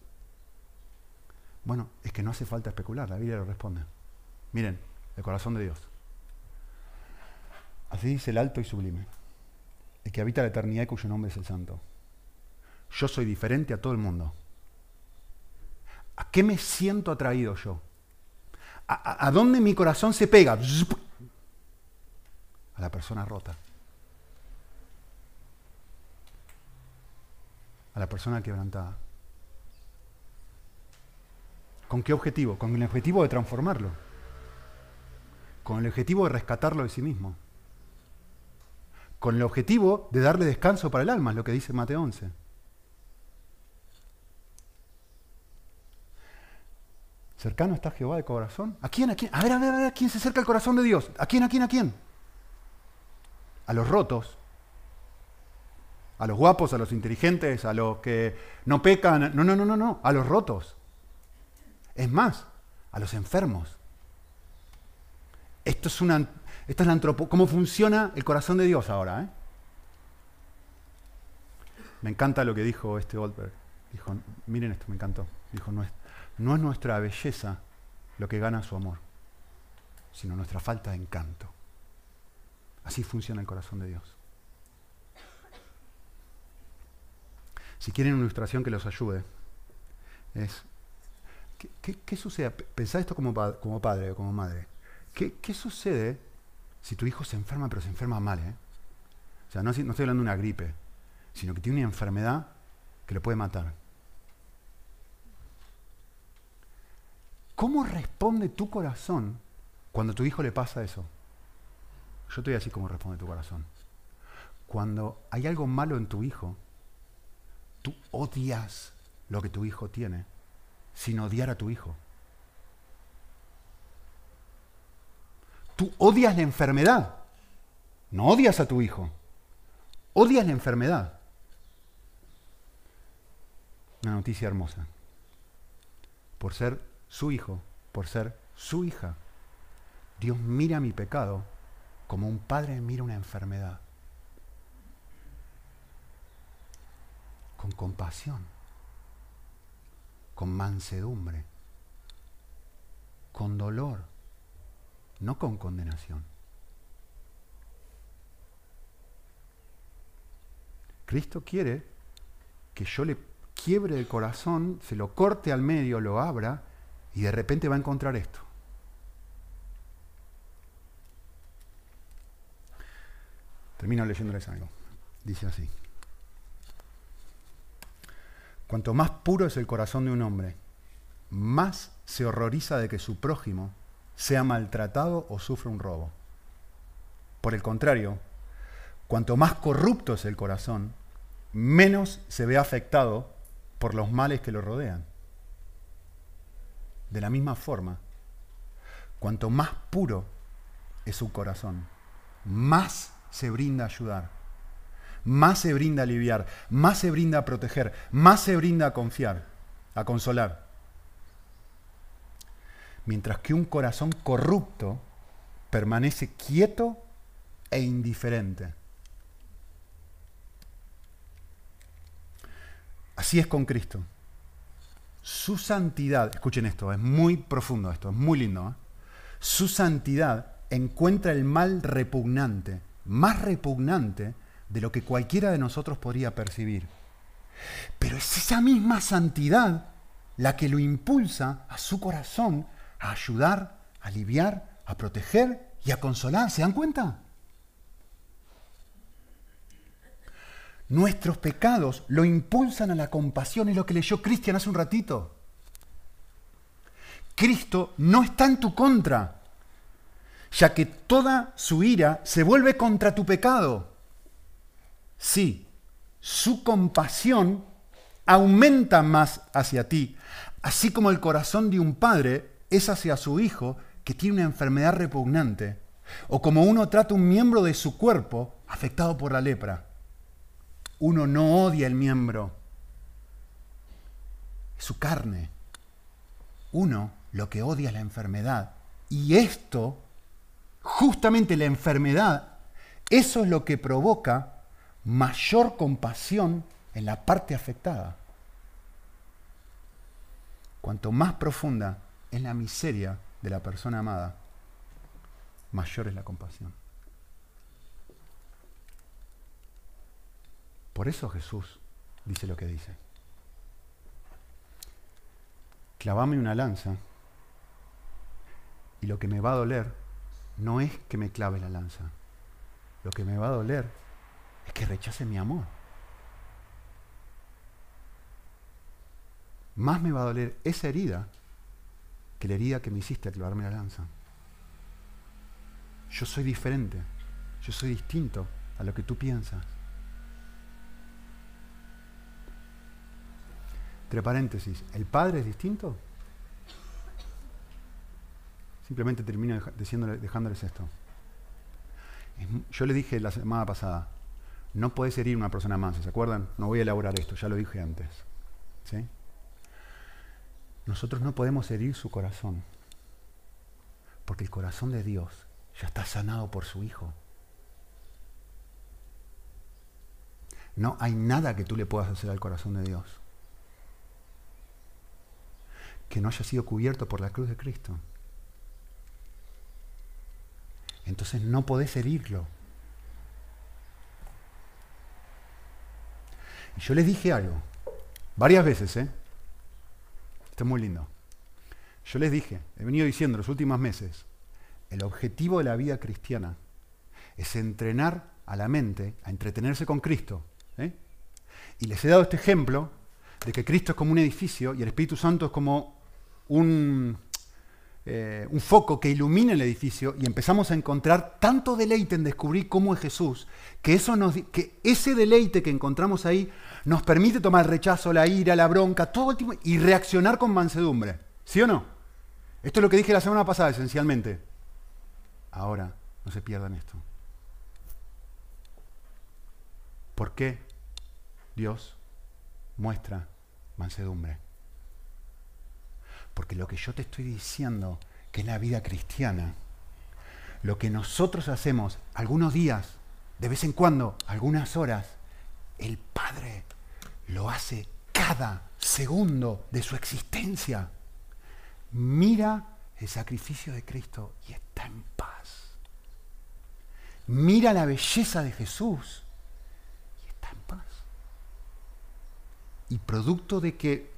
A: Bueno, es que no hace falta especular, la Biblia lo responde. Miren, el corazón de Dios. Así dice el alto y sublime, el que habita la eternidad y cuyo nombre es el santo. Yo soy diferente a todo el mundo. ¿A qué me siento atraído yo? ¿A, dónde mi corazón se pega? A la persona rota. A la persona quebrantada. ¿Con qué objetivo? Con el objetivo de transformarlo. Con el objetivo de rescatarlo de sí mismo. Con el objetivo de darle descanso para el alma, es lo que dice Mateo 11. ¿Cercano está Jehová de corazón? ¿A quién? ¿A quién? A ver, a ver, a ver, ¿a quién se acerca el corazón de Dios? ¿A quién? ¿A quién? ¿A quién? A los rotos, a los guapos, a los inteligentes, a los que no pecan. No, no, no, no, no, a los rotos. Es más, a los enfermos. Esto es una, esto es la antropo, cómo funciona el corazón de Dios ahora. ¿eh? Me encanta lo que dijo este Goldberg. Dijo, miren esto, me encantó. Dijo, no es, no es nuestra belleza lo que gana su amor, sino nuestra falta de encanto. Así funciona el corazón de Dios. Si quieren una ilustración que los ayude, es, ¿qué, sucede? Pensá esto como, como padre o como madre. ¿Qué, sucede si tu hijo se enferma, pero se enferma mal? Eh? O sea, no, no estoy hablando de una gripe, sino que tiene una enfermedad que le puede matar. ¿Cómo responde tu corazón cuando a tu hijo le pasa eso? Yo estoy así como responde tu corazón. Cuando hay algo malo en tu hijo, tú odias lo que tu hijo tiene sin odiar a tu hijo. Tú odias la enfermedad, no odias a tu hijo, odias la enfermedad. Una noticia hermosa. Por ser su hijo, por ser su hija, Dios mira mi pecado como un padre mira una enfermedad. Con compasión, con mansedumbre, con dolor, no con condenación. Cristo quiere que yo le quiebre el corazón, se lo corte al medio, lo abra y de repente va a encontrar esto. Termino leyéndoles algo. Dice así. Cuanto más puro es el corazón de un hombre, más se horroriza de que su prójimo sea maltratado o sufra un robo. Por el contrario, cuanto más corrupto es el corazón, menos se ve afectado por los males que lo rodean. De la misma forma, cuanto más puro es su corazón, más se brinda a ayudar, más se brinda a aliviar, más se brinda a proteger, más se brinda a confiar, a consolar. Mientras que un corazón corrupto permanece quieto e indiferente. Así es con Cristo su santidad, escuchen esto, es muy profundo esto, es muy lindo, ¿eh? su santidad encuentra el mal repugnante, más repugnante de lo que cualquiera de nosotros podría percibir. Pero es esa misma santidad la que lo impulsa a su corazón a ayudar, a aliviar, a proteger y a consolar. ¿Se dan cuenta? Nuestros pecados lo impulsan a la compasión, es lo que leyó Cristian hace un ratito. Cristo no está en tu contra, ya que toda su ira se vuelve contra tu pecado. Sí, su compasión aumenta más hacia ti, así como el corazón de un padre es hacia su hijo que tiene una enfermedad repugnante, o como uno trata un miembro de su cuerpo afectado por la lepra uno no odia el miembro, su carne. Uno lo que odia es la enfermedad. Y esto, justamente la enfermedad, eso es lo que provoca mayor compasión en la parte afectada. Cuanto más profunda es la miseria de la persona amada, mayor es la compasión. Por eso Jesús dice lo que dice. Clavame una lanza y lo que me va a doler no es que me clave la lanza. Lo que me va a doler es que rechace mi amor. Más me va a doler esa herida que la herida que me hiciste a clavarme la lanza. Yo soy diferente, yo soy distinto a lo que tú piensas. Entre paréntesis, ¿el Padre es distinto? Simplemente termino dejándoles esto. Yo le dije la semana pasada, no puedes herir una persona mansa, ¿se acuerdan? No voy a elaborar esto, ya lo dije antes. Nosotros no podemos herir su corazón, porque el corazón de Dios ya está sanado por su Hijo. No hay nada que tú le puedas hacer al corazón de Dios que no haya sido cubierto por la cruz de Cristo. Entonces no podés herirlo. Y yo les dije algo, varias veces, ¿eh? Esto es muy lindo. Yo les dije, he venido diciendo los últimos meses, el objetivo de la vida cristiana es entrenar a la mente a entretenerse con Cristo. ¿eh? Y les he dado este ejemplo de que Cristo es como un edificio y el Espíritu Santo es como un, eh, un foco que ilumina el edificio y empezamos a encontrar tanto deleite en descubrir cómo es Jesús, que, eso nos, que ese deleite que encontramos ahí nos permite tomar el rechazo, la ira, la bronca, todo el tiempo y reaccionar con mansedumbre. ¿Sí o no? Esto es lo que dije la semana pasada esencialmente. Ahora, no se pierdan esto. ¿Por qué Dios muestra mansedumbre? Porque lo que yo te estoy diciendo, que es la vida cristiana, lo que nosotros hacemos algunos días, de vez en cuando, algunas horas, el Padre lo hace cada segundo de su existencia. Mira el sacrificio de Cristo y está en paz. Mira la belleza de Jesús y está en paz. Y producto de que,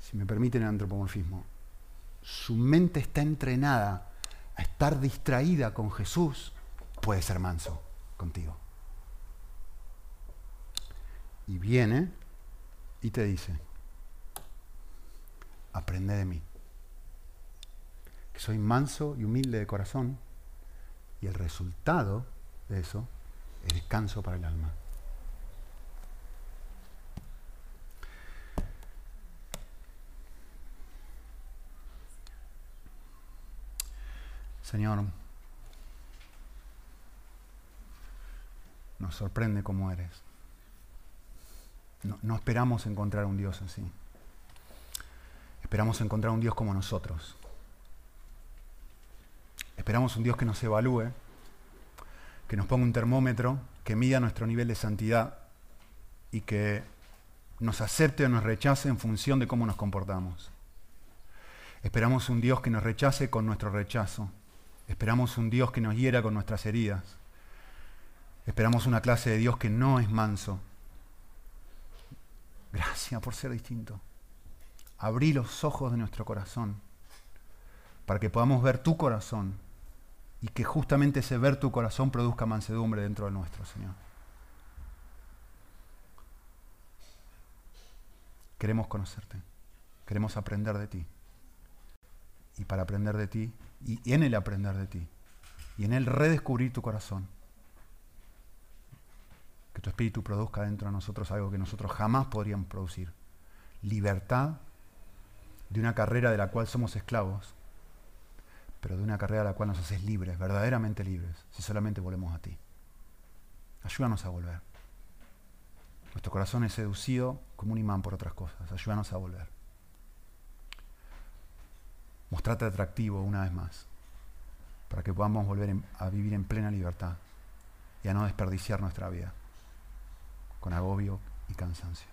A: si me permiten el antropomorfismo, su mente está entrenada a estar distraída con Jesús, puede ser manso contigo. Y viene y te dice, aprende de mí soy manso y humilde de corazón, y el resultado de eso es descanso para el alma. Señor, nos sorprende cómo eres. No, esperamos encontrar un Dios así. Esperamos encontrar un Dios como nosotros, Esperamos un Dios que nos evalúe, que nos ponga un termómetro, que mida nuestro nivel de santidad y que nos acepte o nos rechace en función de cómo nos comportamos. Esperamos un Dios que nos rechace con nuestro rechazo. Esperamos un Dios que nos hiera con nuestras heridas. Esperamos una clase de Dios que no es manso. Gracias por ser distinto. Abrí los ojos de nuestro corazón para que podamos ver tu corazón y que justamente ese ver tu corazón produzca mansedumbre dentro de nuestro, Señor. Queremos conocerte, queremos aprender de ti. Y para aprender de ti, y en el aprender de ti, y en el redescubrir tu corazón, que tu espíritu produzca dentro de nosotros algo que nosotros jamás podríamos producir. Libertad de una carrera de la cual somos esclavos pero de una carrera a la cual nos haces libres, verdaderamente libres, si solamente volvemos a ti. Ayúdanos a volver. Nuestro corazón es seducido como un imán por otras cosas. Ayúdanos a volver. Mostrarte atractivo una vez más, para que podamos volver a vivir en plena libertad y a no desperdiciar nuestra vida con agobio y cansancio.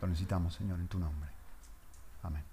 A: Lo necesitamos, Señor, en tu nombre. Amén.